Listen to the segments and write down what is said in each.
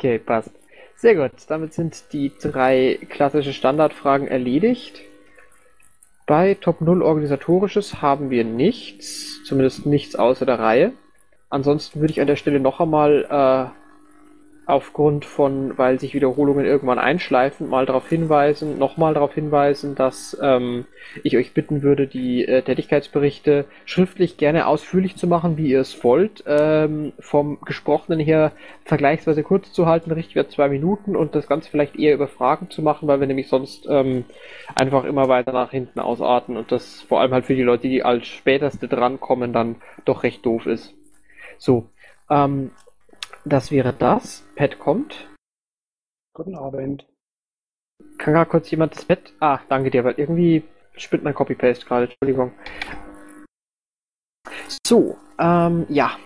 Okay, passt. Sehr gut. Damit sind die drei klassischen Standardfragen erledigt. Bei Top 0 Organisatorisches haben wir nichts, zumindest nichts außer der Reihe. Ansonsten würde ich an der Stelle noch einmal äh, aufgrund von, weil sich Wiederholungen irgendwann einschleifen, mal darauf hinweisen, nochmal darauf hinweisen, dass ähm, ich euch bitten würde, die äh, Tätigkeitsberichte schriftlich gerne ausführlich zu machen, wie ihr es wollt. Ähm, vom Gesprochenen her vergleichsweise kurz zu halten, Richtwert zwei Minuten und das Ganze vielleicht eher über Fragen zu machen, weil wir nämlich sonst ähm, einfach immer weiter nach hinten ausarten und das vor allem halt für die Leute, die als späteste drankommen, dann doch recht doof ist. So, ähm, das wäre das. Pat kommt. Guten Abend. Kann gar kurz jemand das Bett. Ah, danke dir, weil irgendwie spinnt mein Copy-Paste gerade. Entschuldigung. So, ähm, ja.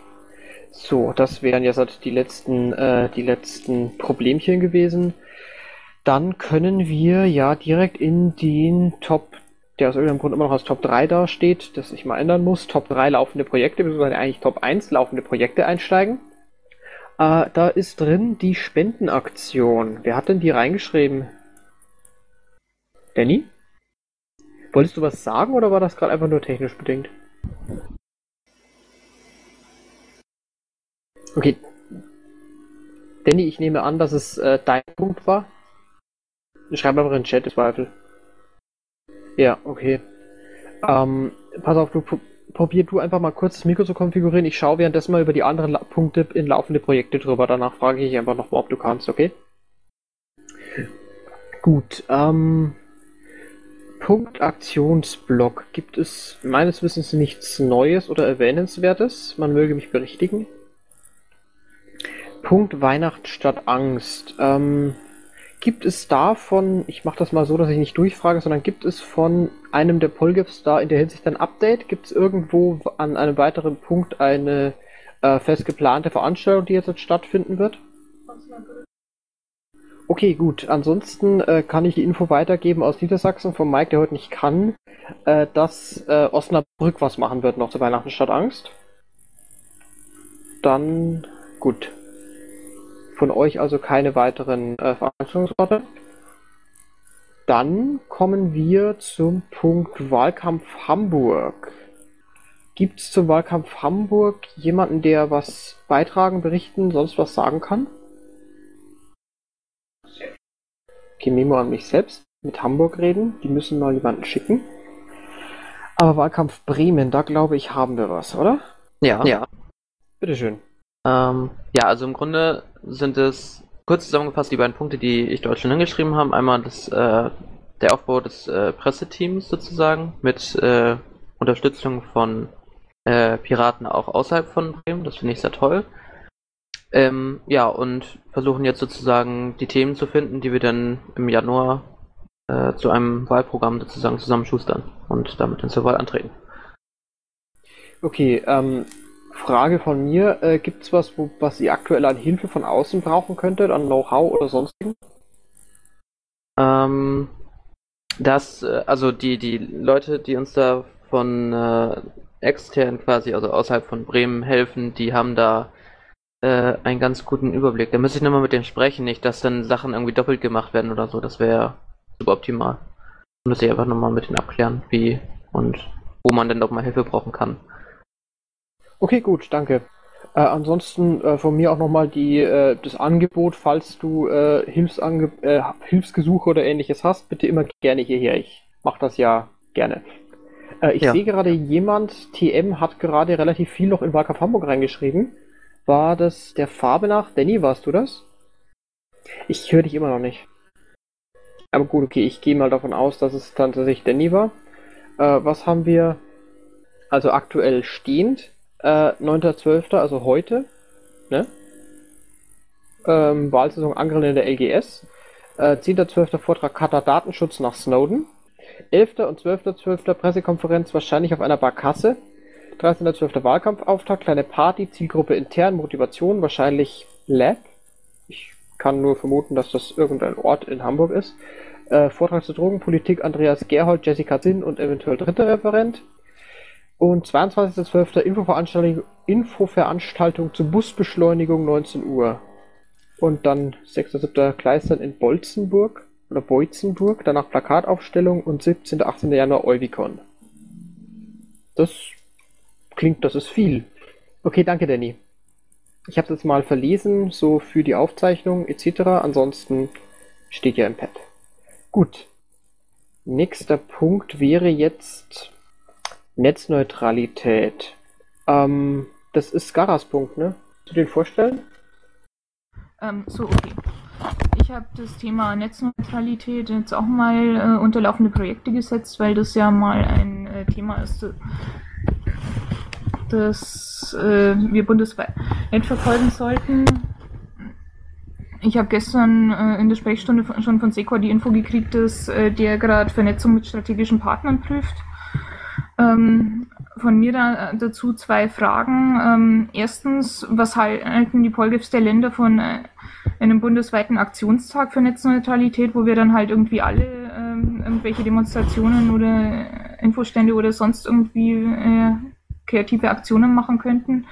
So, das wären jetzt halt die letzten, äh, die letzten Problemchen gewesen. Dann können wir ja direkt in den Top, der aus irgendeinem Grund immer noch als Top 3 dasteht, das ich mal ändern muss, Top 3 laufende Projekte, beziehungsweise eigentlich Top 1 laufende Projekte einsteigen. Äh, da ist drin die Spendenaktion. Wer hat denn die reingeschrieben? Danny? Wolltest du was sagen oder war das gerade einfach nur technisch bedingt? Okay. Danny, ich nehme an, dass es äh, dein Punkt war. Schreib einfach in den Chat, im Zweifel. Ja, okay. Ähm, pass auf, du probier du einfach mal kurz das Mikro zu konfigurieren. Ich schaue währenddessen mal über die anderen La Punkte in laufende Projekte drüber. Danach frage ich einfach nochmal, ob du kannst, okay? Gut, ähm, Punkt Aktionsblock. Gibt es meines Wissens nichts Neues oder Erwähnenswertes? Man möge mich berichtigen. Punkt Weihnacht statt Angst. Ähm, Gibt es davon, ich mache das mal so, dass ich nicht durchfrage, sondern gibt es von einem der Polgifs da in der Hinsicht ein Update? Gibt es irgendwo an einem weiteren Punkt eine äh, fest Veranstaltung, die jetzt stattfinden wird? Okay, gut. Ansonsten äh, kann ich die Info weitergeben aus Niedersachsen von Mike, der heute nicht kann, äh, dass äh, Osnabrück was machen wird noch zu Weihnachten statt Angst. Dann gut. Von euch also keine weiteren äh, Veranstaltungsorte. Dann kommen wir zum Punkt Wahlkampf Hamburg. Gibt es zum Wahlkampf Hamburg jemanden, der was beitragen, berichten, sonst was sagen kann? Okay, Memo an mich selbst. Mit Hamburg reden. Die müssen mal jemanden schicken. Aber Wahlkampf Bremen, da glaube ich, haben wir was, oder? Ja. Ja. Bitteschön. Ähm, ja, also im Grunde sind es kurz zusammengefasst die beiden Punkte, die ich dort schon hingeschrieben habe. Einmal das, äh, der Aufbau des äh, Presseteams sozusagen mit äh, Unterstützung von äh, Piraten auch außerhalb von Bremen. Das finde ich sehr toll. Ähm, ja, und versuchen jetzt sozusagen die Themen zu finden, die wir dann im Januar äh, zu einem Wahlprogramm sozusagen zusammenschustern und damit dann zur Wahl antreten. Okay, ähm, Frage von mir, äh, gibt es was, wo, was ihr aktuell an Hilfe von außen brauchen könntet, an Know-how oder sonstigen? Ähm, das, äh, also die, die Leute, die uns da von äh, extern quasi, also außerhalb von Bremen helfen, die haben da äh, einen ganz guten Überblick. Da müsste ich nochmal mit denen sprechen, nicht, dass dann Sachen irgendwie doppelt gemacht werden oder so, das wäre suboptimal. Müsste ich einfach nochmal mit denen abklären, wie und wo man denn nochmal Hilfe brauchen kann. Okay, gut, danke. Äh, ansonsten äh, von mir auch nochmal die, äh, das Angebot, falls du äh, Hilfsange äh, Hilfsgesuche oder ähnliches hast, bitte immer gerne hierher. Ich mache das ja gerne. Äh, ich ja. sehe gerade, jemand, TM, hat gerade relativ viel noch in Wahlkampf Hamburg reingeschrieben. War das der Farbe nach? Danny, warst du das? Ich höre dich immer noch nicht. Aber gut, okay, ich gehe mal davon aus, dass es tatsächlich Danny war. was haben wir also aktuell stehend? Äh, 9.12., also heute, ne? Ähm, Wahlsaison Angrill in der LGS. Äh, 10.12. Vortrag Katar Datenschutz nach Snowden. 11. und 12.12. Pressekonferenz wahrscheinlich auf einer Barkasse. 13.12. Wahlkampfauftakt, kleine Party, Zielgruppe intern, Motivation, wahrscheinlich Lab. Ich kann nur vermuten, dass das irgendein Ort in Hamburg ist. Äh, Vortrag zur Drogenpolitik, Andreas Gerhold, Jessica Zinn und eventuell dritter Referent. Und 22.12. Infoveranstaltung, Infoveranstaltung zur Busbeschleunigung 19 Uhr. Und dann 6.7. Kleistern in Bolzenburg oder Boitzenburg, danach Plakataufstellung und 17. 18. Januar Euvicon. Das klingt, das ist viel. Okay, danke, Danny. Ich habe das mal verlesen, so für die Aufzeichnung etc. Ansonsten steht ja im Pad. Gut. Nächster Punkt wäre jetzt Netzneutralität. Ähm, das ist Garas Punkt, ne? Du den vorstellen? Ähm, so, okay. Ich habe das Thema Netzneutralität jetzt auch mal äh, unter laufende Projekte gesetzt, weil das ja mal ein äh, Thema ist, das äh, wir bundesweit verfolgen sollten. Ich habe gestern äh, in der Sprechstunde schon von Secor die Info gekriegt, dass äh, der gerade Vernetzung mit strategischen Partnern prüft. Ähm, von mir da, äh, dazu zwei Fragen. Ähm, erstens, was halten die Polgefs der Länder von äh, einem bundesweiten Aktionstag für Netzneutralität, wo wir dann halt irgendwie alle ähm, irgendwelche Demonstrationen oder Infostände oder sonst irgendwie äh, kreative Aktionen machen könnten?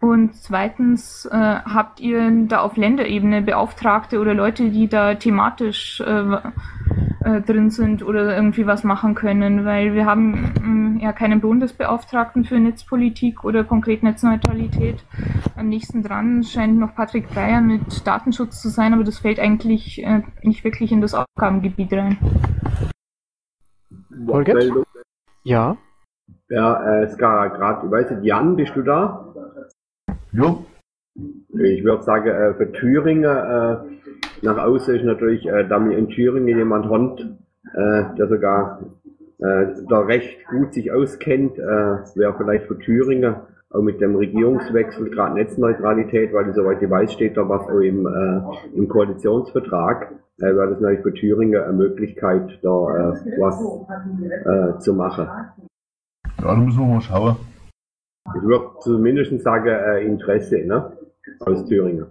Und zweitens, äh, habt ihr da auf Länderebene Beauftragte oder Leute, die da thematisch äh, drin sind oder irgendwie was machen können? Weil wir haben äh, ja keinen Bundesbeauftragten für Netzpolitik oder konkret Netzneutralität. Am nächsten dran scheint noch Patrick Breyer mit Datenschutz zu sein, aber das fällt eigentlich äh, nicht wirklich in das Aufgabengebiet rein. Holger? Ja. Ja, äh, Ska, gerade, weißt du, Jan, bist du da? Jo. Ich würde sagen, äh, für Thüringen, äh, nach außen ist natürlich, äh, da wir in Thüringen jemand hat, äh, der sogar äh, da recht gut sich auskennt, äh, wäre vielleicht für Thüringen auch mit dem Regierungswechsel gerade Netzneutralität, weil soweit ich weiß, steht da was auch im, äh, im Koalitionsvertrag, äh, wäre das natürlich für Thüringen eine Möglichkeit, da äh, was äh, zu machen. Ja, da müssen wir mal schauen. Ich würde zumindest sagen, äh, Interesse, ne? Aus Thüringen.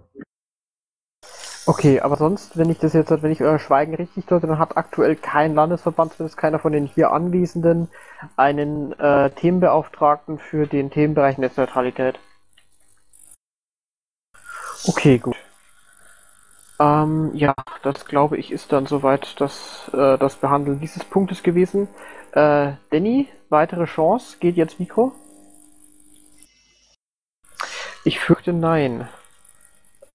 Okay, aber sonst, wenn ich das jetzt, wenn ich euer Schweigen richtig deute, dann hat aktuell kein Landesverband, zumindest keiner von den hier Anwesenden, einen äh, Themenbeauftragten für den Themenbereich Netzneutralität. Okay, gut. Ähm, ja, das glaube ich ist dann soweit das, äh, das Behandeln dieses Punktes gewesen. Äh, Danny, weitere Chance? Geht jetzt Mikro? Ich fürchte nein.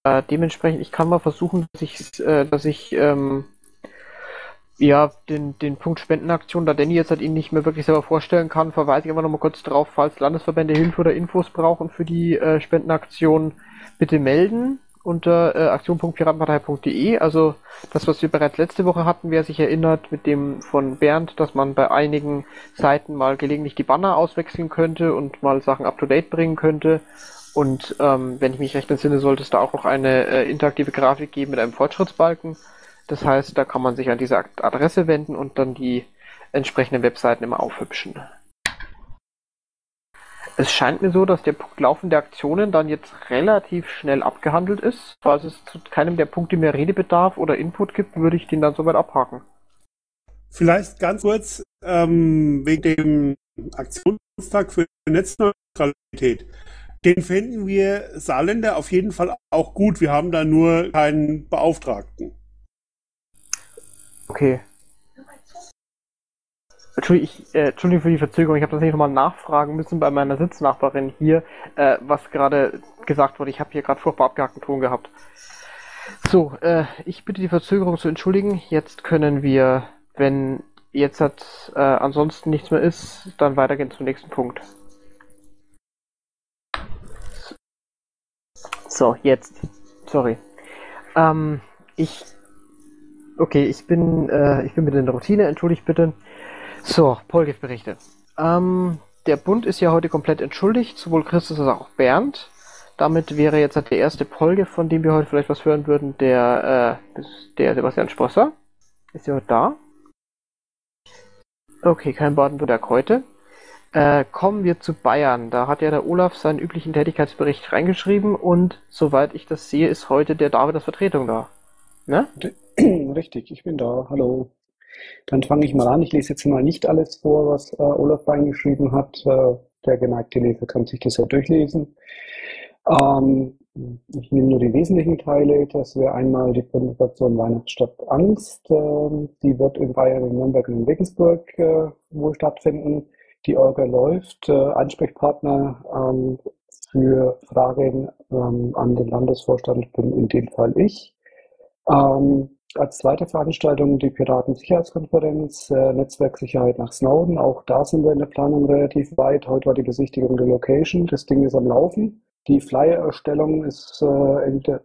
Dementsprechend, ich kann mal versuchen, dass ich, äh, dass ich ähm, ja den, den Punkt Spendenaktion, da Danny jetzt halt ihn nicht mehr wirklich selber vorstellen kann, verweise ich einfach nochmal kurz drauf, falls Landesverbände Hilfe oder Infos brauchen für die äh, Spendenaktion, bitte melden unter äh, aktion.piratenpartei.de. Also das, was wir bereits letzte Woche hatten, wer sich erinnert, mit dem von Bernd, dass man bei einigen Seiten mal gelegentlich die Banner auswechseln könnte und mal Sachen up-to-date bringen könnte. Und ähm, wenn ich mich recht entsinne, sollte es da auch noch eine äh, interaktive Grafik geben mit einem Fortschrittsbalken. Das heißt, da kann man sich an diese Adresse wenden und dann die entsprechenden Webseiten immer aufhübschen. Es scheint mir so, dass der Punkt laufende Aktionen dann jetzt relativ schnell abgehandelt ist. Falls es zu keinem der Punkte mehr Redebedarf oder Input gibt, würde ich den dann soweit abhaken. Vielleicht ganz kurz ähm, wegen dem Aktionstag für Netzneutralität. Den finden wir Saarländer auf jeden Fall auch gut. Wir haben da nur keinen Beauftragten. Okay. Entschuldigung, ich, äh, Entschuldigung für die Verzögerung, ich habe tatsächlich nochmal nachfragen müssen bei meiner Sitznachbarin hier, äh, was gerade gesagt wurde. Ich habe hier gerade furchtbar abgehackten Ton gehabt. So, äh, ich bitte die Verzögerung zu entschuldigen. Jetzt können wir, wenn jetzt hat, äh, ansonsten nichts mehr ist, dann weitergehen zum nächsten Punkt. So, jetzt. Sorry. Ähm, ich. Okay, ich bin, äh, ich bin mit in der Routine, entschuldigt bitte. So, Polgif-Berichte. Ähm, der Bund ist ja heute komplett entschuldigt, sowohl Christus als auch Bernd. Damit wäre jetzt der erste Polge, von dem wir heute vielleicht was hören würden, der, äh, der Sebastian Sprosser. Ist er heute da? Okay, kein Baden-Württemberg heute. Äh, kommen wir zu Bayern. Da hat ja der Olaf seinen üblichen Tätigkeitsbericht reingeschrieben und soweit ich das sehe, ist heute der David als Vertretung da. Ne? Richtig, ich bin da. Hallo. Dann fange ich mal an. Ich lese jetzt mal nicht alles vor, was äh, Olaf reingeschrieben hat. Äh, der geneigte Leser kann sich das ja durchlesen. Ähm, ich nehme nur die wesentlichen Teile. Das wäre einmal die Präsentation Weihnachtsstadt Angst. Ähm, die wird in Bayern, in Nürnberg und in Regensburg äh, wohl stattfinden. Die Orga läuft. Äh, Ansprechpartner ähm, für Fragen ähm, an den Landesvorstand bin in dem Fall ich. Ähm, als zweite Veranstaltung die Piratensicherheitskonferenz, äh, Netzwerksicherheit nach Snowden. Auch da sind wir in der Planung relativ weit. Heute war die Besichtigung der Location. Das Ding ist am Laufen. Die Flyer-Erstellung ist äh, in, äh,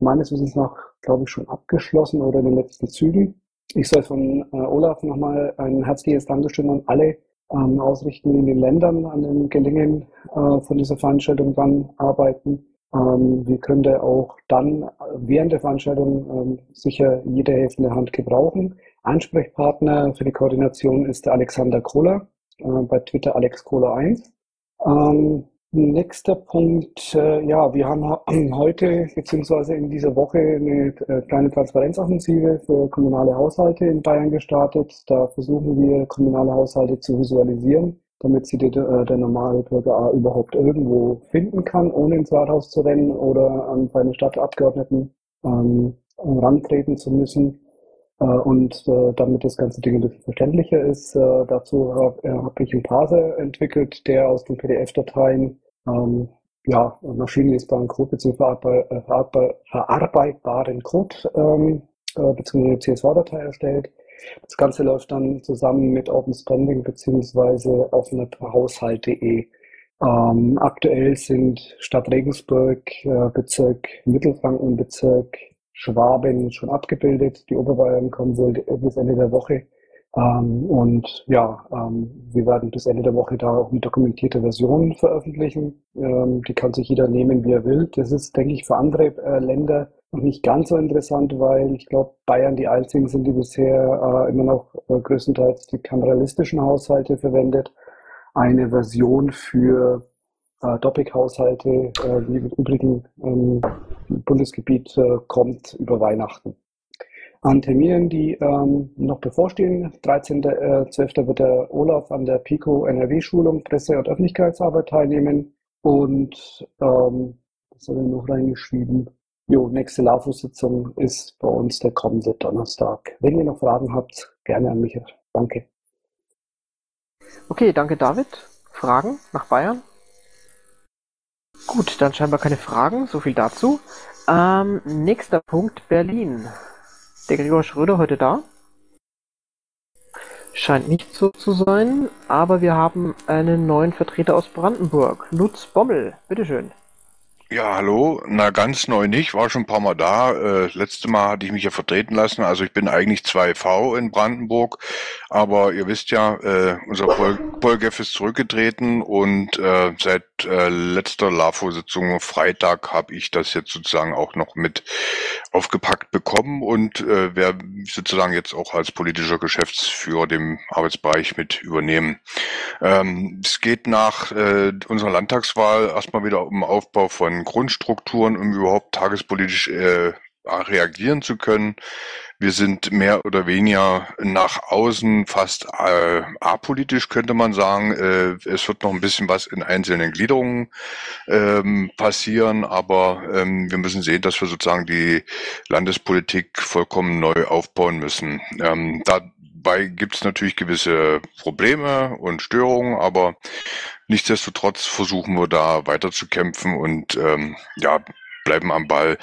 meines Wissens nach, glaube ich, schon abgeschlossen oder in den letzten Zügen. Ich soll von äh, Olaf nochmal ein herzliches Dankeschön an alle ähm, ausrichten in den Ländern, an dem Gelingen äh, von dieser Veranstaltung dann arbeiten. Ähm, wir können auch dann während der Veranstaltung ähm, sicher jede helfende Hand gebrauchen. Ansprechpartner für die Koordination ist der Alexander Kohler, äh, bei Twitter Alex Kohler 1. Ähm, nächster Punkt, äh, ja, wir haben heute beziehungsweise in dieser Woche eine äh, kleine Transparenzoffensive für kommunale Haushalte in Bayern gestartet. Da versuchen wir, kommunale Haushalte zu visualisieren damit sie die, äh, der normale Bürger überhaupt irgendwo finden kann, ohne ins Rathaus zu rennen oder an seine Stadtabgeordneten ähm, rantreten zu müssen. Äh, und äh, damit das ganze Ding ein bisschen verständlicher ist, äh, dazu habe äh, hab ich einen Parser entwickelt, der aus den PDF-Dateien ähm, ja, maschinenlesbaren Code bzw. Verarbe verarbeitbaren Code ähm, äh, bzw. CSV-Datei erstellt das Ganze läuft dann zusammen mit Open Spending bzw. offenehaushalt.de. Ähm, aktuell sind Stadt Regensburg, äh, Bezirk Mittelfranken, Bezirk Schwaben schon abgebildet. Die Oberbayern kommen wohl bis Ende der Woche. Ähm, und ja, ähm, wir werden bis Ende der Woche da auch eine dokumentierte Version veröffentlichen. Ähm, die kann sich jeder nehmen, wie er will. Das ist, denke ich, für andere äh, Länder noch nicht ganz so interessant, weil ich glaube, Bayern die einzigen sind, die bisher äh, immer noch äh, größtenteils die kameralistischen Haushalte verwendet. Eine Version für äh, Doppik-Haushalte, äh, wie im Übrigen ähm, Bundesgebiet äh, kommt über Weihnachten. An Terminen, die ähm, noch bevorstehen, 13.12. Äh, wird der Olaf an der PICO NRW-Schulung Presse- und Öffentlichkeitsarbeit teilnehmen und ähm, was soll ich noch reingeschrieben? Jo, nächste LAFO-Sitzung ist bei uns der kommende Donnerstag. Wenn ihr noch Fragen habt, gerne an mich. Danke. Okay, danke David. Fragen nach Bayern? Gut, dann scheinbar keine Fragen. So viel dazu. Ähm, nächster Punkt, Berlin. Der Gregor Schröder heute da? Scheint nicht so zu sein, aber wir haben einen neuen Vertreter aus Brandenburg. Lutz Bommel, bitteschön. Ja, hallo. Na, ganz neu nicht, war schon ein paar Mal da. Äh, letzte Mal hatte ich mich ja vertreten lassen. Also ich bin eigentlich 2V in Brandenburg, aber ihr wisst ja, äh, unser Pol Polgef ist zurückgetreten und äh, seit äh, letzter LAFO-Sitzung Freitag habe ich das jetzt sozusagen auch noch mit aufgepackt bekommen und äh, wer sozusagen jetzt auch als politischer Geschäftsführer den Arbeitsbereich mit übernehmen. Ähm, es geht nach äh, unserer Landtagswahl erstmal wieder um Aufbau von Grundstrukturen, um überhaupt tagespolitisch äh, reagieren zu können. Wir sind mehr oder weniger nach außen fast äh, apolitisch, könnte man sagen. Äh, es wird noch ein bisschen was in einzelnen Gliederungen ähm, passieren, aber ähm, wir müssen sehen, dass wir sozusagen die Landespolitik vollkommen neu aufbauen müssen. Ähm, dabei gibt es natürlich gewisse Probleme und Störungen, aber nichtsdestotrotz versuchen wir da weiter zu kämpfen und ähm, ja, bleiben am Ball.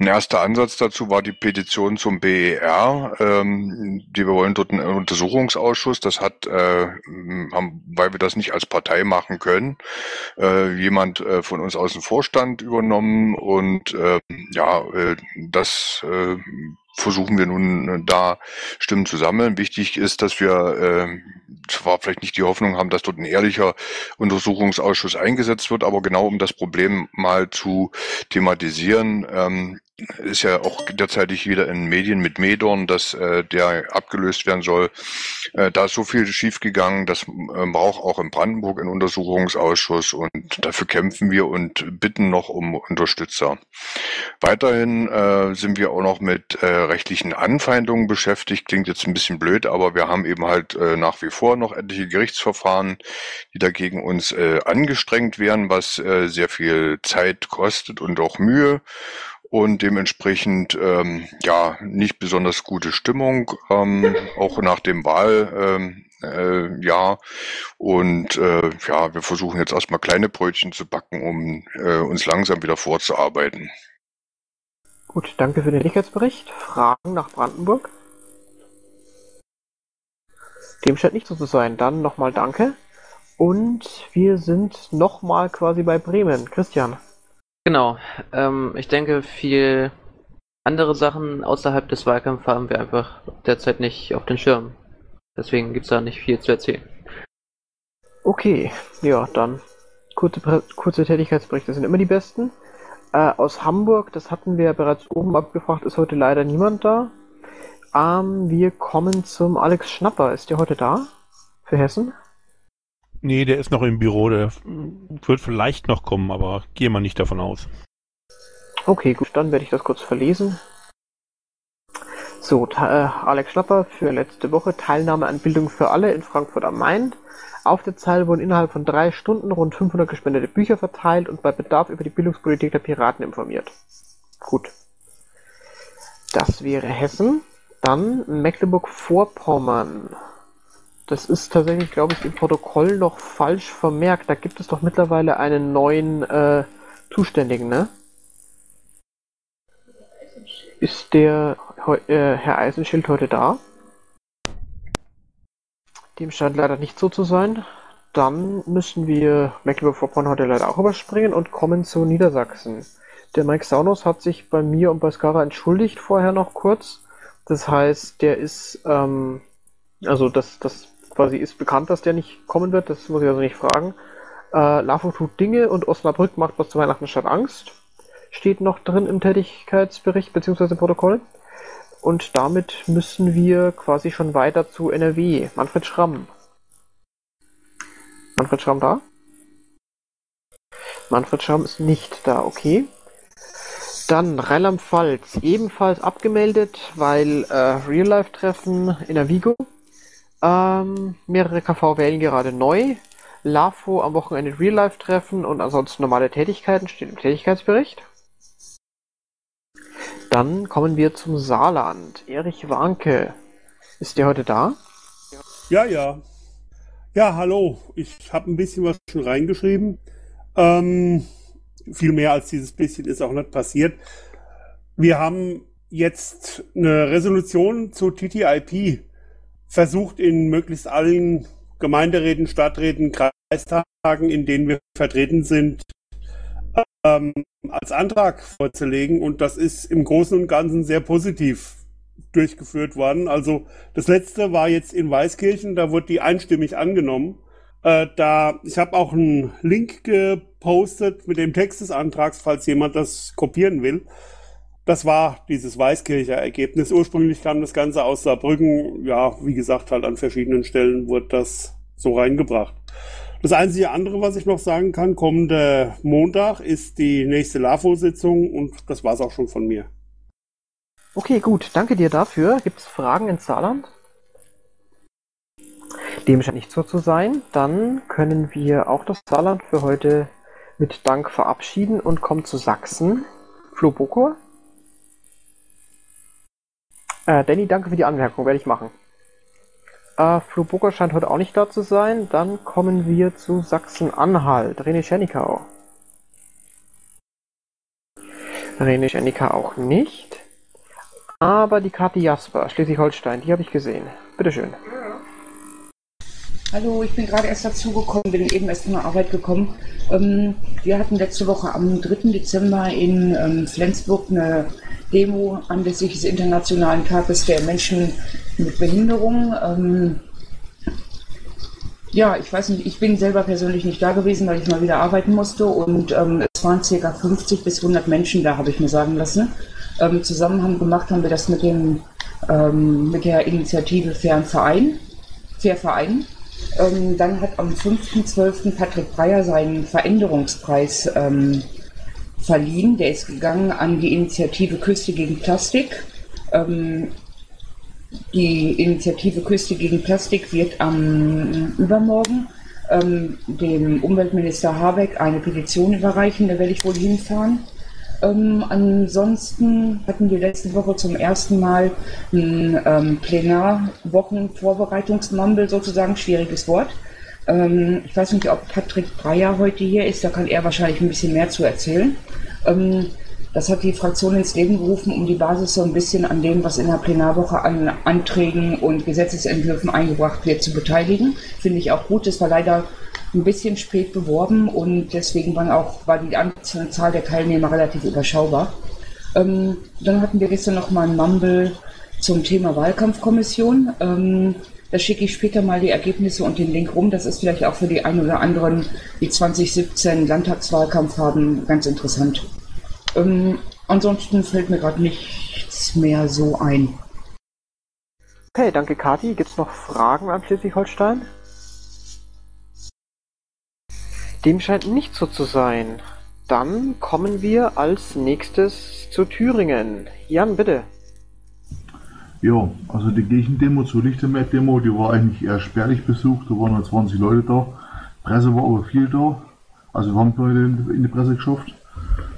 Ein erster Ansatz dazu war die Petition zum BER. Ähm, die wir wollen dort einen Untersuchungsausschuss. Das hat, äh, haben, weil wir das nicht als Partei machen können, äh, jemand äh, von uns aus dem Vorstand übernommen und äh, ja, äh, das äh, versuchen wir nun äh, da Stimmen zu sammeln. Wichtig ist, dass wir äh, zwar vielleicht nicht die Hoffnung haben, dass dort ein ehrlicher Untersuchungsausschuss eingesetzt wird, aber genau um das Problem mal zu thematisieren, ähm, ist ja auch derzeitig wieder in Medien mit Medorn, dass äh, der abgelöst werden soll. Äh, da ist so viel schiefgegangen, das äh, braucht auch in Brandenburg einen Untersuchungsausschuss und dafür kämpfen wir und bitten noch um Unterstützer. Weiterhin äh, sind wir auch noch mit äh, rechtlichen Anfeindungen beschäftigt. Klingt jetzt ein bisschen blöd, aber wir haben eben halt äh, nach wie vor noch etliche Gerichtsverfahren, die dagegen uns äh, angestrengt werden, was äh, sehr viel Zeit kostet und auch Mühe und dementsprechend ähm, ja nicht besonders gute Stimmung, ähm, auch nach dem Wahl. Ähm, äh, ja, und äh, ja, wir versuchen jetzt erstmal kleine Brötchen zu backen, um äh, uns langsam wieder vorzuarbeiten. Gut, danke für den Tätigkeitsbericht. Fragen nach Brandenburg? Dem scheint nicht so zu sein. Dann nochmal danke. Und wir sind nochmal quasi bei Bremen. Christian. Genau. Ähm, ich denke, viel andere Sachen außerhalb des Wahlkampfs haben wir einfach derzeit nicht auf den Schirm. Deswegen gibt es da nicht viel zu erzählen. Okay, ja, dann kurze, kurze Tätigkeitsberichte sind immer die besten. Äh, aus Hamburg, das hatten wir ja bereits oben abgefragt, ist heute leider niemand da. Ähm, wir kommen zum Alex Schnapper. Ist der heute da? Für Hessen? Nee, der ist noch im Büro. Der wird vielleicht noch kommen, aber gehe mal nicht davon aus. Okay, gut, dann werde ich das kurz verlesen. So, äh, Alex Schlapper für letzte Woche Teilnahme an Bildung für alle in Frankfurt am Main. Auf der Zeile wurden innerhalb von drei Stunden rund 500 gespendete Bücher verteilt und bei Bedarf über die Bildungspolitik der Piraten informiert. Gut. Das wäre Hessen. Dann Mecklenburg-Vorpommern. Das ist tatsächlich, glaube ich, im Protokoll noch falsch vermerkt. Da gibt es doch mittlerweile einen neuen äh, Zuständigen, ne? Ist der äh, Herr Eisenschild heute da? Dem scheint leider nicht so zu sein. Dann müssen wir Mecklenburg-Vorpommern heute leider auch überspringen und kommen zu Niedersachsen. Der Mike Saunus hat sich bei mir und bei Skara entschuldigt vorher noch kurz. Das heißt, der ist, ähm, also das, das quasi ist bekannt, dass der nicht kommen wird, das muss ich also nicht fragen. Äh, LAFO tut Dinge und Osnabrück macht was zu Weihnachten statt Angst steht noch drin im Tätigkeitsbericht bzw. Protokoll. Und damit müssen wir quasi schon weiter zu NRW. Manfred Schramm. Manfred Schramm da? Manfred Schramm ist nicht da, okay. Dann Rheinland-Pfalz, ebenfalls abgemeldet, weil äh, Real-Life-Treffen in der Vigo. Ähm, mehrere KV wählen gerade neu. LAFO am Wochenende Real-Life-Treffen und ansonsten normale Tätigkeiten steht im Tätigkeitsbericht. Dann kommen wir zum Saarland. Erich Warnke. Ist der heute da? Ja, ja. Ja, hallo. Ich habe ein bisschen was schon reingeschrieben. Ähm, viel mehr als dieses bisschen ist auch nicht passiert. Wir haben jetzt eine Resolution zu TTIP versucht in möglichst allen Gemeinderäten, Stadträten, Kreistagen, in denen wir vertreten sind, ähm, als Antrag vorzulegen und das ist im Großen und Ganzen sehr positiv durchgeführt worden. Also das letzte war jetzt in Weißkirchen, da wurde die einstimmig angenommen. Äh, da ich habe auch einen Link gepostet mit dem Text des Antrags, falls jemand das kopieren will. Das war dieses Weißkircher Ergebnis. Ursprünglich kam das Ganze aus Saarbrücken. Ja, wie gesagt, halt an verschiedenen Stellen wurde das so reingebracht. Das einzige andere, was ich noch sagen kann, kommender Montag ist die nächste LAFO-Sitzung und das war's auch schon von mir. Okay, gut. Danke dir dafür. Gibt es Fragen ins Saarland? Dem scheint nicht so zu sein. Dann können wir auch das Saarland für heute mit Dank verabschieden und kommen zu Sachsen. Flo Bokor? Äh, Danny, danke für die Anmerkung, werde ich machen. Äh, Flo Burger scheint heute auch nicht da zu sein. Dann kommen wir zu Sachsen-Anhalt. René Schernikau. René Schernikau auch nicht. Aber die Karte Jasper, Schleswig-Holstein, die habe ich gesehen. Bitteschön. Hallo, ich bin gerade erst dazugekommen, bin eben erst von der Arbeit gekommen. Ähm, wir hatten letzte Woche am 3. Dezember in ähm, Flensburg eine Demo anlässlich des Internationalen Tages der Menschen mit Behinderung. Ähm, ja, ich weiß nicht, ich bin selber persönlich nicht da gewesen, weil ich mal wieder arbeiten musste und ähm, es waren ca. 50 bis 100 Menschen da, habe ich mir sagen lassen. Ähm, zusammen haben gemacht haben wir das mit dem ähm, mit der Initiative Fairen Verein, Fair Verein. Ähm, dann hat am 5.12. Patrick Breyer seinen Veränderungspreis ähm, verliehen. Der ist gegangen an die Initiative Küste gegen Plastik. Ähm, die Initiative Küste gegen Plastik wird am übermorgen ähm, dem Umweltminister Habeck eine Petition überreichen. Da werde ich wohl hinfahren. Ähm, ansonsten hatten wir letzte Woche zum ersten Mal ein ähm, Plenarwochenvorbereitungsmumble, sozusagen, schwieriges Wort. Ähm, ich weiß nicht, ob Patrick Breyer heute hier ist, da kann er wahrscheinlich ein bisschen mehr zu erzählen. Ähm, das hat die Fraktion ins Leben gerufen, um die Basis so ein bisschen an dem, was in der Plenarwoche an Anträgen und Gesetzesentwürfen eingebracht wird, zu beteiligen. Finde ich auch gut. Das war leider ein bisschen spät beworben und deswegen waren auch, war die Anzahl der Teilnehmer relativ überschaubar. Ähm, dann hatten wir gestern noch mal ein Mumble zum Thema Wahlkampfkommission. Ähm, da schicke ich später mal die Ergebnisse und den Link rum. Das ist vielleicht auch für die einen oder anderen, die 2017 Landtagswahlkampf haben, ganz interessant. Ähm, ansonsten fällt mir gerade nichts mehr so ein. Okay, danke Kati. Gibt es noch Fragen an Schleswig-Holstein? Dem scheint nicht so zu sein. Dann kommen wir als nächstes zu Thüringen. Jan, bitte. Ja, also die Gegendemo zur Lichtermeer-Demo, die war eigentlich eher spärlich besucht, da waren nur 20 Leute da. Presse war aber viel da, also wir haben Leute in die Presse geschafft.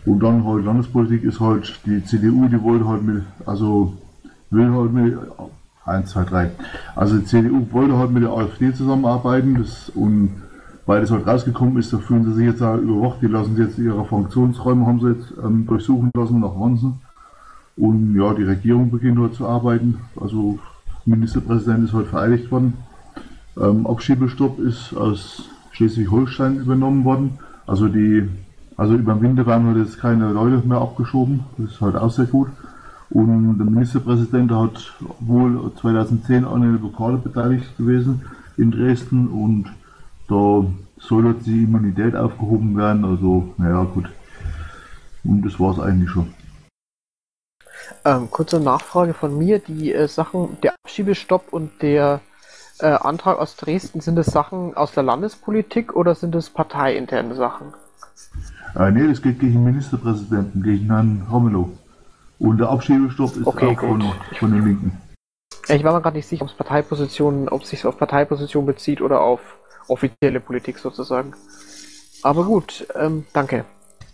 Und dann halt Landespolitik ist halt die CDU, die wollte halt mit, also will halt mit 1, 2, 3. Also die CDU wollte halt mit der AfD zusammenarbeiten das, und weil das halt rausgekommen ist, da fühlen sie sich jetzt überwacht, die lassen sie jetzt ihre Funktionsräume, haben sie jetzt ähm, durchsuchen lassen nach Wanzen. Und ja, die Regierung beginnt heute zu arbeiten. Also Ministerpräsident ist heute vereidigt worden. Ähm, Abschiebestopp ist aus Schleswig-Holstein übernommen worden. Also die, also über den Winter werden heute jetzt keine Leute mehr abgeschoben. Das ist halt auch sehr gut. Und der Ministerpräsident hat wohl 2010 an einer Blockade beteiligt gewesen in Dresden und da soll jetzt die Immunität aufgehoben werden. Also, naja, gut. Und das war es eigentlich schon. Ähm, kurze Nachfrage von mir. Die äh, Sachen, der Abschiebestopp und der äh, Antrag aus Dresden, sind das Sachen aus der Landespolitik oder sind das parteiinterne Sachen? Äh, nee, das geht gegen den Ministerpräsidenten, gegen Herrn Ramelow. Und der Abschiebestopp ist Okay, auch von, gut. von den Linken. Ich war mir gerade nicht sicher, ob es Parteipositionen, ob es sich auf Parteiposition bezieht oder auf offizielle Politik sozusagen. Aber gut, ähm, danke.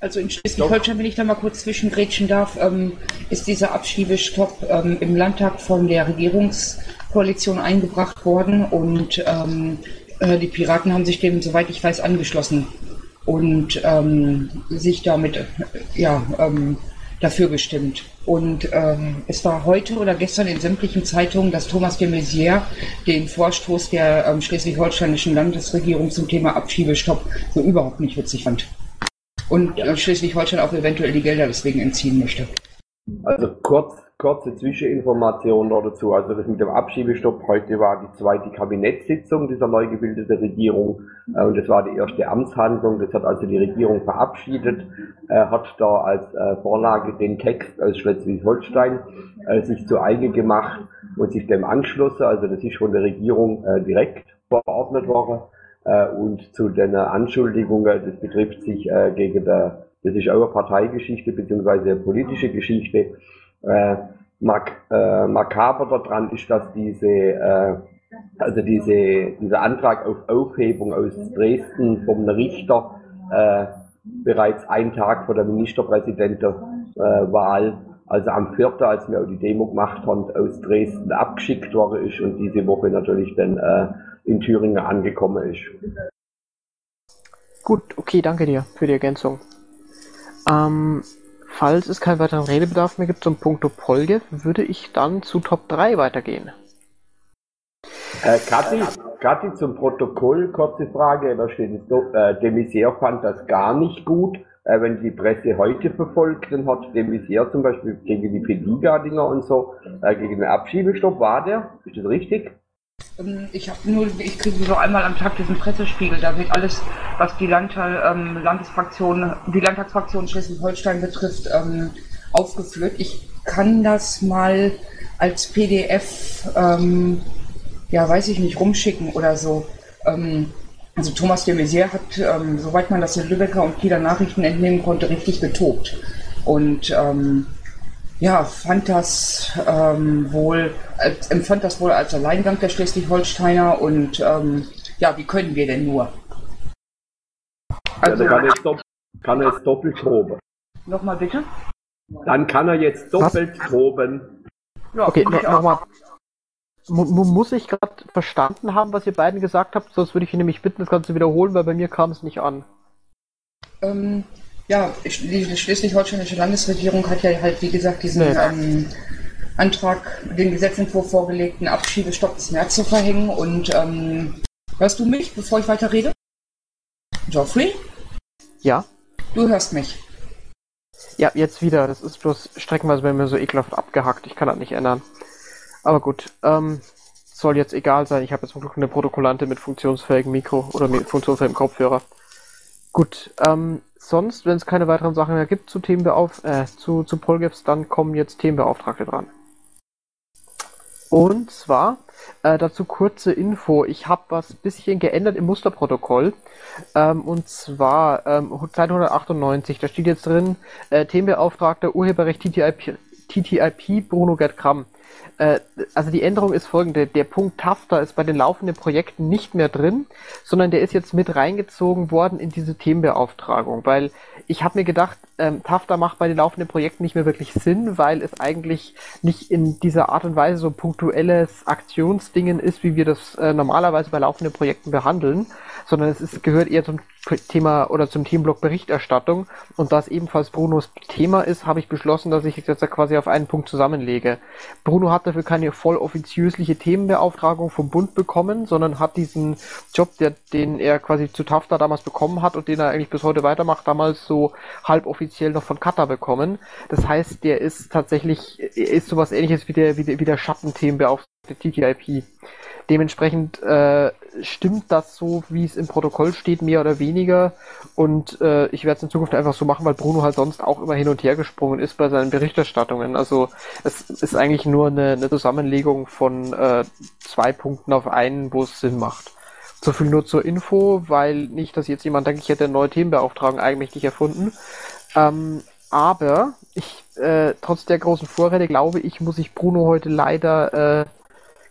Also in Schleswig-Holstein, wenn ich da mal kurz zwischengrätschen darf, ähm, ist dieser Abschiebestopp ähm, im Landtag von der Regierungskoalition eingebracht worden und ähm, äh, die Piraten haben sich dem, soweit ich weiß, angeschlossen und ähm, sich damit äh, ja, ähm, dafür gestimmt. Und ähm, es war heute oder gestern in sämtlichen Zeitungen, dass Thomas de Maizière den Vorstoß der schleswig-holsteinischen Landesregierung zum Thema Abschiebestopp so überhaupt nicht witzig fand. Und äh, Schleswig-Holstein auch eventuell die Gelder deswegen entziehen möchte. Also kurz, kurze Zwischeninformation noch dazu. Also das mit dem Abschiebestopp, heute war die zweite Kabinettssitzung dieser neu gebildeten Regierung äh, und das war die erste Amtshandlung. Das hat also die Regierung verabschiedet, äh, hat da als äh, Vorlage den Text aus Schleswig-Holstein äh, sich zu eigen gemacht und sich dem anschlossen. Also das ist von der Regierung äh, direkt verordnet worden. Äh, und zu den Anschuldigungen, das betrifft sich äh, gegen der, das ist auch eine Parteigeschichte eine politische Geschichte. Äh, mak makaber daran ist, dass diese, äh, also diese, dieser Antrag auf Aufhebung aus Dresden vom Richter äh, bereits einen Tag vor der Ministerpräsidentenwahl, also am 4., als wir auch die Demo gemacht haben, aus Dresden abgeschickt worden ist und diese Woche natürlich dann äh, in Thüringen angekommen ist. Gut, okay, danke dir für die Ergänzung. Ähm, falls es keinen weiteren Redebedarf mehr gibt zum Punkto Polge, würde ich dann zu Top 3 weitergehen. Äh, Kathi, Kathi, zum Protokoll, kurze Frage, da steht es doch, äh, de Maizière fand das gar nicht gut. Äh, wenn die Presse heute verfolgt, dann hat de Maizière zum Beispiel gegen die Pediga-Dinger und so, äh, gegen den Abschiebestopp, war der? Ist das richtig? Ähm, Ich habe nur, ich kriege so einmal am Tag diesen Pressespiegel. Da wird alles, was die Landtag, ähm, Landesfraktion, die Landtagsfraktion Schleswig-Holstein betrifft, ähm, aufgeführt. Ich kann das mal als PDF, ähm, ja, weiß ich nicht, rumschicken oder so. Ähm, Also Thomas de Maizière hat, ähm, soweit man das in Lübecker und Kieler Nachrichten entnehmen konnte, richtig getobt. Und ähm, ja, fand das ähm, wohl, als, empfand das wohl als Alleingang der Schleswig-Holsteiner und ähm, ja, wie können wir denn nur? Also, ja, kann, jetzt kann er jetzt doppelt proben. Nochmal bitte? Dann kann er jetzt doppelt Was? proben. Ja, okay, no, nochmal. Muss ich gerade verstanden haben, was ihr beiden gesagt habt? Sonst würde ich ihn nämlich bitten, das Ganze wiederholen, weil bei mir kam es nicht an. Ähm, ja, die schleswig-holsteinische Landesregierung hat ja halt, wie gesagt, diesen nee. ähm, Antrag, den Gesetzentwurf vorgelegten Abschiebestopp bis März zu verhängen. Und ähm, hörst du mich, bevor ich weiter rede? Geoffrey? Ja. Du hörst mich. Ja, jetzt wieder. Das ist bloß streckenweise bei mir so ekelhaft abgehackt. Ich kann das nicht ändern. Aber gut, ähm, soll jetzt egal sein. Ich habe jetzt zum Glück eine Protokollante mit funktionsfähigem Mikro oder mit funktionsfähigem Kopfhörer. Gut, ähm, sonst, wenn es keine weiteren Sachen mehr gibt zu Themenbeauf äh, zu, zu Polgaps, dann kommen jetzt Themenbeauftragte dran. Und zwar äh, dazu kurze Info. Ich habe was bisschen geändert im Musterprotokoll. Ähm, und zwar ähm, Seite 198, da steht jetzt drin, äh, Themenbeauftragter Urheberrecht TTIP, TTIP Bruno Gerd Kramm. Äh, also die Änderung ist folgende. Der Punkt Tafta ist bei den laufenden Projekten nicht mehr drin, sondern der ist jetzt mit reingezogen worden in diese Themenbeauftragung, weil ich habe mir gedacht, ähm, Tafta macht bei den laufenden Projekten nicht mehr wirklich Sinn, weil es eigentlich nicht in dieser Art und Weise so punktuelles Aktionsdingen ist, wie wir das äh, normalerweise bei laufenden Projekten behandeln, sondern es ist, gehört eher zum Thema oder zum Themenblock Berichterstattung. Und da es ebenfalls Brunos Thema ist, habe ich beschlossen, dass ich es jetzt quasi auf einen Punkt zusammenlege. Bruno hat dafür keine voll offiziösliche Themenbeauftragung vom Bund bekommen, sondern hat diesen Job, der, den er quasi zu TAFTA damals bekommen hat und den er eigentlich bis heute weitermacht, damals so halb offiziell noch von Qatar bekommen. Das heißt, der ist tatsächlich, ist sowas ähnliches wie der, wie der, wie der Schattenthemenbeauftragte TTIP. Dementsprechend äh, stimmt das so, wie es im Protokoll steht, mehr oder weniger. Und äh, ich werde es in Zukunft einfach so machen, weil Bruno halt sonst auch immer hin und her gesprungen ist bei seinen Berichterstattungen. Also es ist eigentlich nur eine, eine Zusammenlegung von äh, zwei Punkten auf einen, wo es Sinn macht. So viel nur zur Info, weil nicht, dass jetzt jemand denkt, ich hätte eine neue Themenbeauftragung eigenmächtig erfunden. Ähm, aber ich, äh, trotz der großen Vorräte, glaube ich, muss ich Bruno heute leider äh,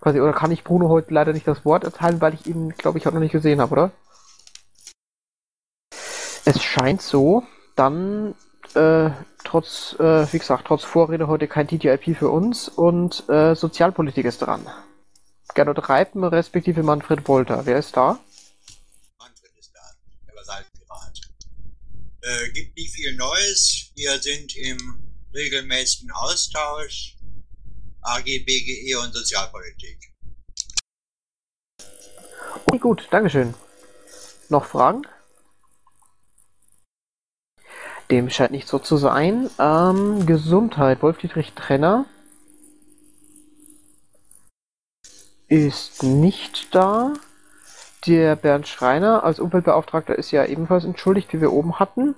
quasi, oder kann ich Bruno heute leider nicht das Wort erteilen, weil ich ihn, glaube ich, heute noch nicht gesehen habe, oder? Es scheint so, dann äh, trotz, äh, wie gesagt, trotz Vorrede heute kein TTIP für uns und äh, Sozialpolitik ist dran. Gernot Reipen respektive Manfred Wolter. Wer ist da? Manfred ist da, der Versalpirat. Äh, gibt nicht viel Neues. Wir sind im regelmäßigen Austausch. AG, BGE und Sozialpolitik. Okay, gut, Dankeschön. Noch Fragen? Dem scheint nicht so zu sein. Ähm, Gesundheit, Wolf-Dietrich Trenner ist nicht da. Der Bernd Schreiner als Umweltbeauftragter ist ja ebenfalls entschuldigt, wie wir oben hatten.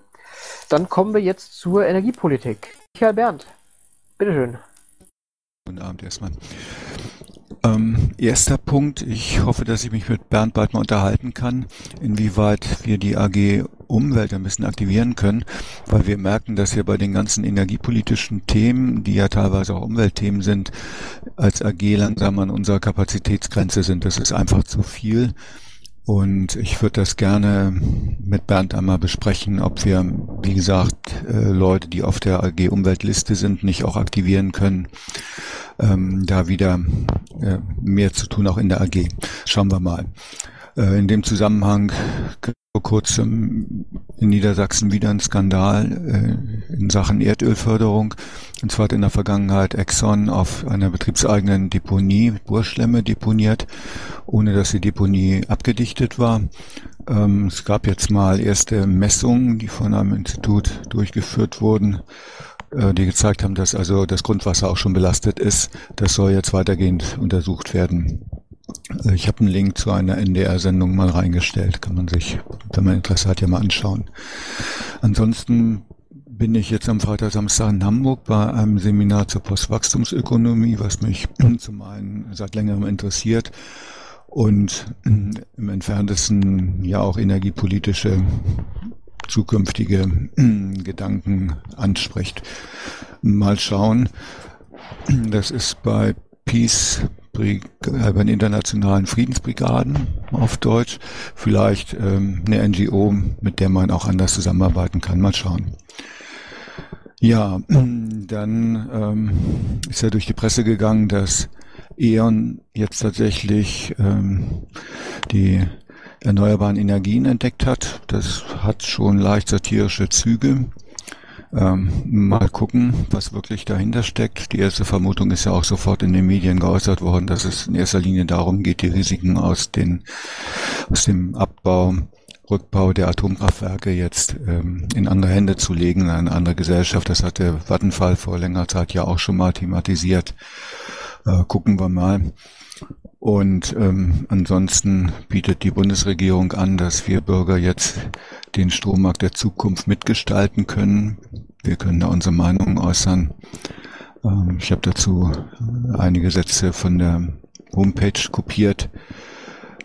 Dann kommen wir jetzt zur Energiepolitik. Michael Bernd, bitteschön. Guten Abend erstmal. Ähm, erster Punkt, ich hoffe, dass ich mich mit Bernd bald mal unterhalten kann, inwieweit wir die AG Umwelt ein bisschen aktivieren können, weil wir merken, dass wir bei den ganzen energiepolitischen Themen, die ja teilweise auch Umweltthemen sind, als AG langsam an unserer Kapazitätsgrenze sind. Das ist einfach zu viel. Und ich würde das gerne mit Bernd einmal besprechen, ob wir, wie gesagt, äh, Leute, die auf der AG Umweltliste sind, nicht auch aktivieren können. Ähm, da wieder äh, mehr zu tun, auch in der AG. Schauen wir mal. Äh, in dem Zusammenhang vor kurzem in Niedersachsen wieder ein Skandal äh, in Sachen Erdölförderung. Und zwar hat in der Vergangenheit Exxon auf einer betriebseigenen Deponie Burschlemme deponiert, ohne dass die Deponie abgedichtet war. Ähm, es gab jetzt mal erste Messungen, die von einem Institut durchgeführt wurden, äh, die gezeigt haben, dass also das Grundwasser auch schon belastet ist. Das soll jetzt weitergehend untersucht werden. Äh, ich habe einen Link zu einer NDR-Sendung mal reingestellt. Kann man sich, wenn man Interesse hat, ja mal anschauen. Ansonsten bin ich jetzt am Freitag, Samstag in Hamburg bei einem Seminar zur Postwachstumsökonomie, was mich zum einen seit längerem interessiert und im entferntesten ja auch energiepolitische zukünftige Gedanken anspricht. Mal schauen. Das ist bei Peace äh, bei den internationalen Friedensbrigaden auf Deutsch. Vielleicht ähm, eine NGO, mit der man auch anders zusammenarbeiten kann. Mal schauen. Ja, dann ähm, ist ja durch die Presse gegangen, dass E.ON jetzt tatsächlich ähm, die erneuerbaren Energien entdeckt hat. Das hat schon leicht satirische Züge. Ähm, mal gucken, was wirklich dahinter steckt. Die erste Vermutung ist ja auch sofort in den Medien geäußert worden, dass es in erster Linie darum geht, die Risiken aus, den, aus dem Abbau, Rückbau der Atomkraftwerke jetzt ähm, in andere Hände zu legen, eine andere Gesellschaft. Das hat der Vattenfall vor längerer Zeit ja auch schon mal thematisiert. Äh, gucken wir mal. Und ähm, ansonsten bietet die Bundesregierung an, dass wir Bürger jetzt den Strommarkt der Zukunft mitgestalten können. Wir können da unsere Meinung äußern. Ähm, ich habe dazu einige Sätze von der Homepage kopiert.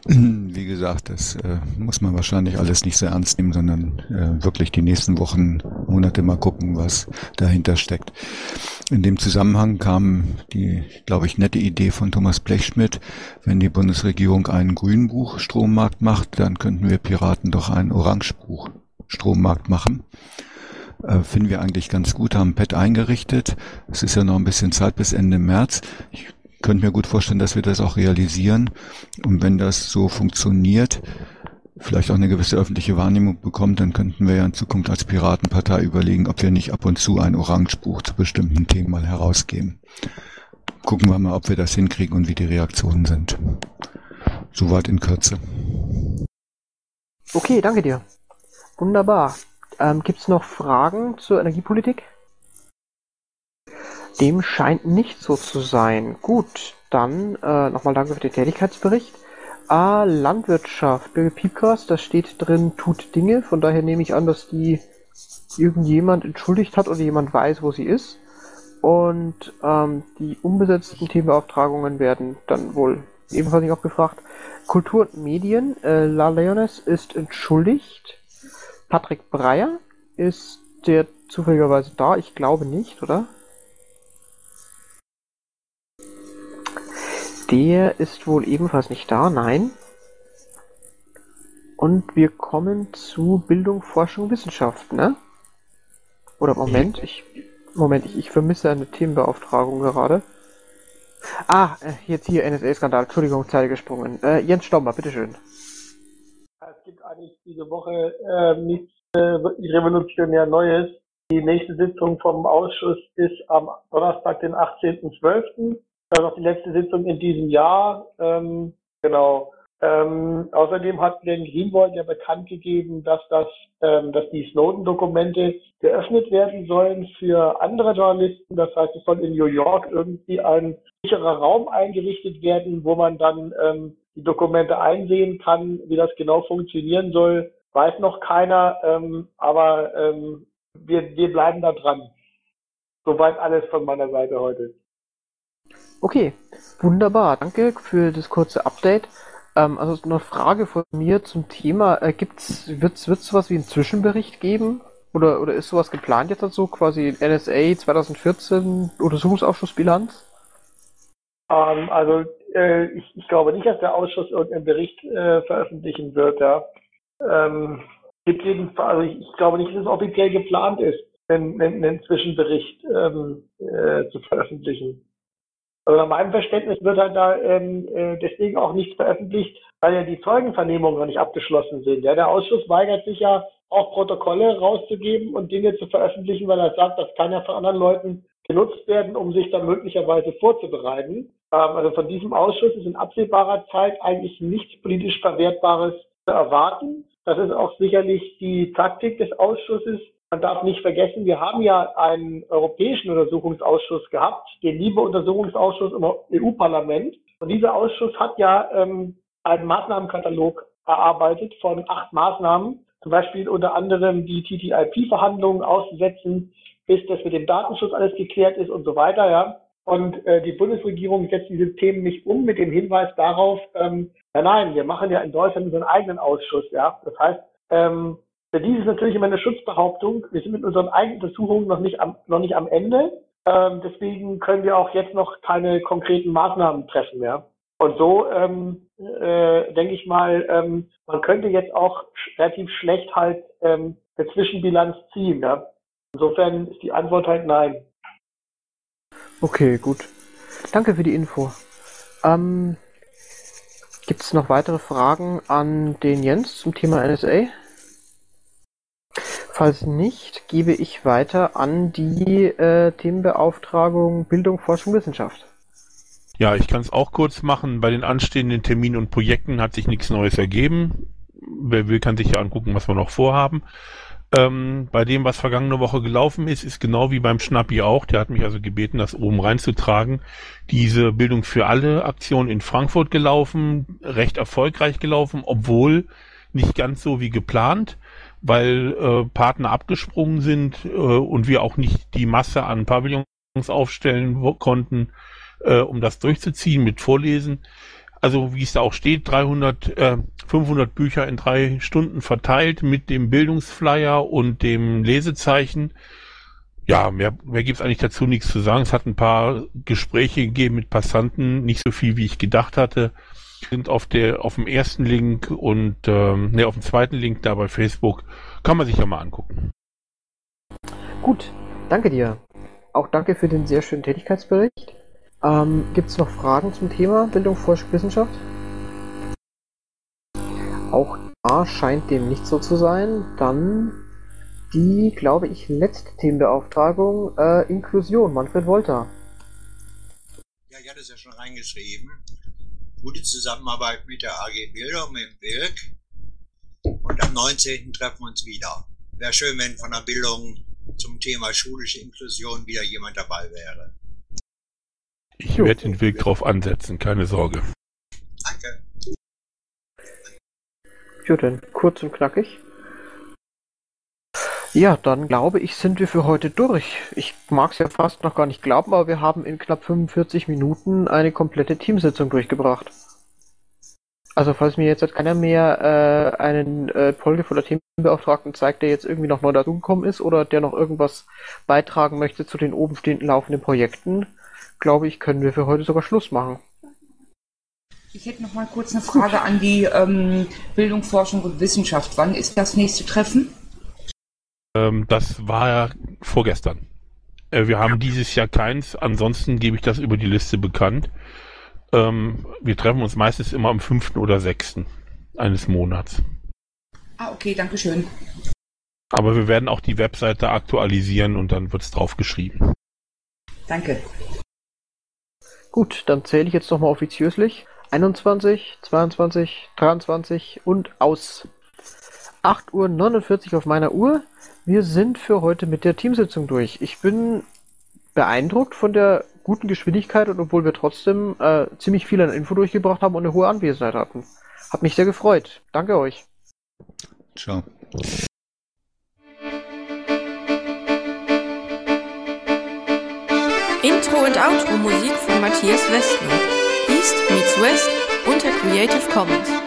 Wie gesagt, das äh, muss man wahrscheinlich alles nicht sehr ernst nehmen, sondern äh, wirklich die nächsten Wochen, Monate mal gucken, was dahinter steckt. In dem Zusammenhang kam die, glaube ich, nette Idee von Thomas Blechschmidt, wenn die Bundesregierung einen Grünbuch Strommarkt macht, dann könnten wir Piraten doch einen Orangebuch Strommarkt machen. Äh, finden wir eigentlich ganz gut, haben Pad eingerichtet. Es ist ja noch ein bisschen Zeit bis Ende März. Ich könnte mir gut vorstellen, dass wir das auch realisieren. Und wenn das so funktioniert, vielleicht auch eine gewisse öffentliche Wahrnehmung bekommt, dann könnten wir ja in Zukunft als Piratenpartei überlegen, ob wir nicht ab und zu ein Orangebuch zu bestimmten Themen mal herausgeben. Gucken wir mal, ob wir das hinkriegen und wie die Reaktionen sind. Soweit in Kürze. Okay, danke dir. Wunderbar. Ähm, Gibt es noch Fragen zur Energiepolitik? Dem scheint nicht so zu sein. Gut, dann äh, nochmal danke für den Tätigkeitsbericht. A, Landwirtschaft. Birgit Piepkast, da steht drin, tut Dinge. Von daher nehme ich an, dass die irgendjemand entschuldigt hat oder jemand weiß, wo sie ist. Und ähm, die unbesetzten Themenbeauftragungen werden dann wohl ebenfalls nicht abgefragt. Kultur und Medien. Äh, La Leones ist entschuldigt. Patrick Breyer ist der zufälligerweise da? Ich glaube nicht, oder? Der ist wohl ebenfalls nicht da, nein. Und wir kommen zu Bildung, Forschung, Wissenschaft, ne? Oder Moment, ich Moment, ich, ich vermisse eine Themenbeauftragung gerade. Ah, äh, jetzt hier NSA-Skandal, Entschuldigung, Zeit gesprungen. Äh, Jens Stommer, bitteschön. Es gibt eigentlich diese Woche äh, nichts äh, revolutionär Neues. Die nächste Sitzung vom Ausschuss ist am Donnerstag, den 18.12. Das ist auch die letzte Sitzung in diesem Jahr. Ähm, genau. Ähm, außerdem hat Glenn Greenwald ja bekannt gegeben, dass das, ähm, dass die Snowden-Dokumente geöffnet werden sollen für andere Journalisten. Das heißt, es soll in New York irgendwie ein sicherer Raum eingerichtet werden, wo man dann ähm, die Dokumente einsehen kann. Wie das genau funktionieren soll, weiß noch keiner. Ähm, aber ähm, wir, wir bleiben da dran. Soweit alles von meiner Seite heute. Okay, wunderbar. Danke für das kurze Update. Ähm, also eine Frage von mir zum Thema. Äh, gibt's, wird's, wird's sowas wie einen Zwischenbericht geben? Oder, oder ist sowas geplant jetzt dazu? Quasi NSA 2014 Untersuchungsausschussbilanz? Ähm, also äh, ich, ich glaube nicht, dass der Ausschuss irgendeinen Bericht äh, veröffentlichen wird. Ja. Ähm, gibt jedenfalls, also ich, ich, glaube nicht, dass es offiziell geplant ist, einen, einen, einen Zwischenbericht ähm, äh, zu veröffentlichen. Also nach meinem Verständnis wird halt da ähm, äh, deswegen auch nichts veröffentlicht, weil ja die Zeugenvernehmungen noch nicht abgeschlossen sind. Ja, der Ausschuss weigert sich ja auch Protokolle rauszugeben und Dinge zu veröffentlichen, weil er sagt, das kann ja von anderen Leuten genutzt werden, um sich dann möglicherweise vorzubereiten. Ähm, also von diesem Ausschuss ist in absehbarer Zeit eigentlich nichts politisch Verwertbares zu erwarten. Das ist auch sicherlich die Taktik des Ausschusses, man darf nicht vergessen, wir haben ja einen europäischen Untersuchungsausschuss gehabt, den Liebe-Untersuchungsausschuss im EU-Parlament. Und dieser Ausschuss hat ja ähm, einen Maßnahmenkatalog erarbeitet von acht Maßnahmen, zum Beispiel unter anderem die TTIP-Verhandlungen auszusetzen, bis das mit dem Datenschutz alles geklärt ist und so weiter. Ja. und äh, die Bundesregierung setzt diese Themen nicht um mit dem Hinweis darauf, ähm, ja nein, wir machen ja in Deutschland unseren eigenen Ausschuss, ja. Das heißt, ähm, für dies ist natürlich immer eine Schutzbehauptung. Wir sind mit unseren eigenen Untersuchungen noch nicht am, noch nicht am Ende. Ähm, deswegen können wir auch jetzt noch keine konkreten Maßnahmen treffen, ja. Und so ähm, äh, denke ich mal, ähm, man könnte jetzt auch relativ schlecht halt ähm, eine Zwischenbilanz ziehen. Ja? Insofern ist die Antwort halt nein. Okay, gut. Danke für die Info. Ähm, Gibt es noch weitere Fragen an den Jens zum Thema NSA? Falls nicht, gebe ich weiter an die äh, Themenbeauftragung Bildung, Forschung, Wissenschaft. Ja, ich kann es auch kurz machen. Bei den anstehenden Terminen und Projekten hat sich nichts Neues ergeben. Wer will, kann sich ja angucken, was wir noch vorhaben. Ähm, bei dem, was vergangene Woche gelaufen ist, ist genau wie beim Schnappi auch. Der hat mich also gebeten, das oben reinzutragen. Diese Bildung für alle Aktion in Frankfurt gelaufen, recht erfolgreich gelaufen, obwohl nicht ganz so wie geplant, weil äh, Partner abgesprungen sind äh, und wir auch nicht die Masse an Pavillons aufstellen konnten äh, um das durchzuziehen mit Vorlesen. Also wie es da auch steht, 300, äh, 500 Bücher in drei Stunden verteilt mit dem Bildungsflyer und dem Lesezeichen. Ja, mehr, mehr gibt es eigentlich dazu nichts zu sagen. Es hat ein paar Gespräche gegeben mit Passanten, nicht so viel, wie ich gedacht hatte. Sind auf der auf dem ersten Link und ähm, ne, auf dem zweiten Link da bei Facebook. Kann man sich ja mal angucken. Gut, danke dir. Auch danke für den sehr schönen Tätigkeitsbericht. Ähm, Gibt es noch Fragen zum Thema Bildung, Forschung, Wissenschaft? Auch da scheint dem nicht so zu sein. Dann die, glaube ich, letzte Themenbeauftragung, äh, Inklusion, Manfred Wolter. Ja, ich hatte es ja schon reingeschrieben. Gute Zusammenarbeit mit der AG Bildung im Wilk. Und am 19. treffen wir uns wieder. Wäre schön, wenn von der Bildung zum Thema schulische Inklusion wieder jemand dabei wäre. Ich werde den Weg drauf ansetzen, keine Sorge. Danke. Ja, dann kurz und knackig. Ja, dann glaube ich, sind wir für heute durch. Ich mag es ja fast noch gar nicht glauben, aber wir haben in knapp 45 Minuten eine komplette Teamsitzung durchgebracht. Also falls mir jetzt keiner mehr äh, einen äh, polgevoller Themenbeauftragten zeigt, der jetzt irgendwie noch neu dazugekommen ist oder der noch irgendwas beitragen möchte zu den oben stehenden laufenden Projekten, glaube ich, können wir für heute sogar Schluss machen. Ich hätte noch mal kurz eine Frage an die ähm, Bildung, Forschung und Wissenschaft. Wann ist das nächste Treffen? Ähm, das war ja vorgestern. Äh, wir haben dieses Jahr keins, ansonsten gebe ich das über die Liste bekannt. Ähm, wir treffen uns meistens immer am 5. oder 6. eines Monats. Ah, okay, danke schön. Aber wir werden auch die Webseite aktualisieren und dann wird es drauf geschrieben. Danke. Gut, dann zähle ich jetzt nochmal offiziöslich. 21, 22, 23 und aus. 8.49 Uhr auf meiner Uhr. Wir sind für heute mit der Teamsitzung durch. Ich bin beeindruckt von der guten Geschwindigkeit und obwohl wir trotzdem äh, ziemlich viel an Info durchgebracht haben und eine hohe Anwesenheit hatten. Hat mich sehr gefreut. Danke euch. Ciao. Intro und Outro Musik von Matthias Westner. East meets West unter Creative Commons.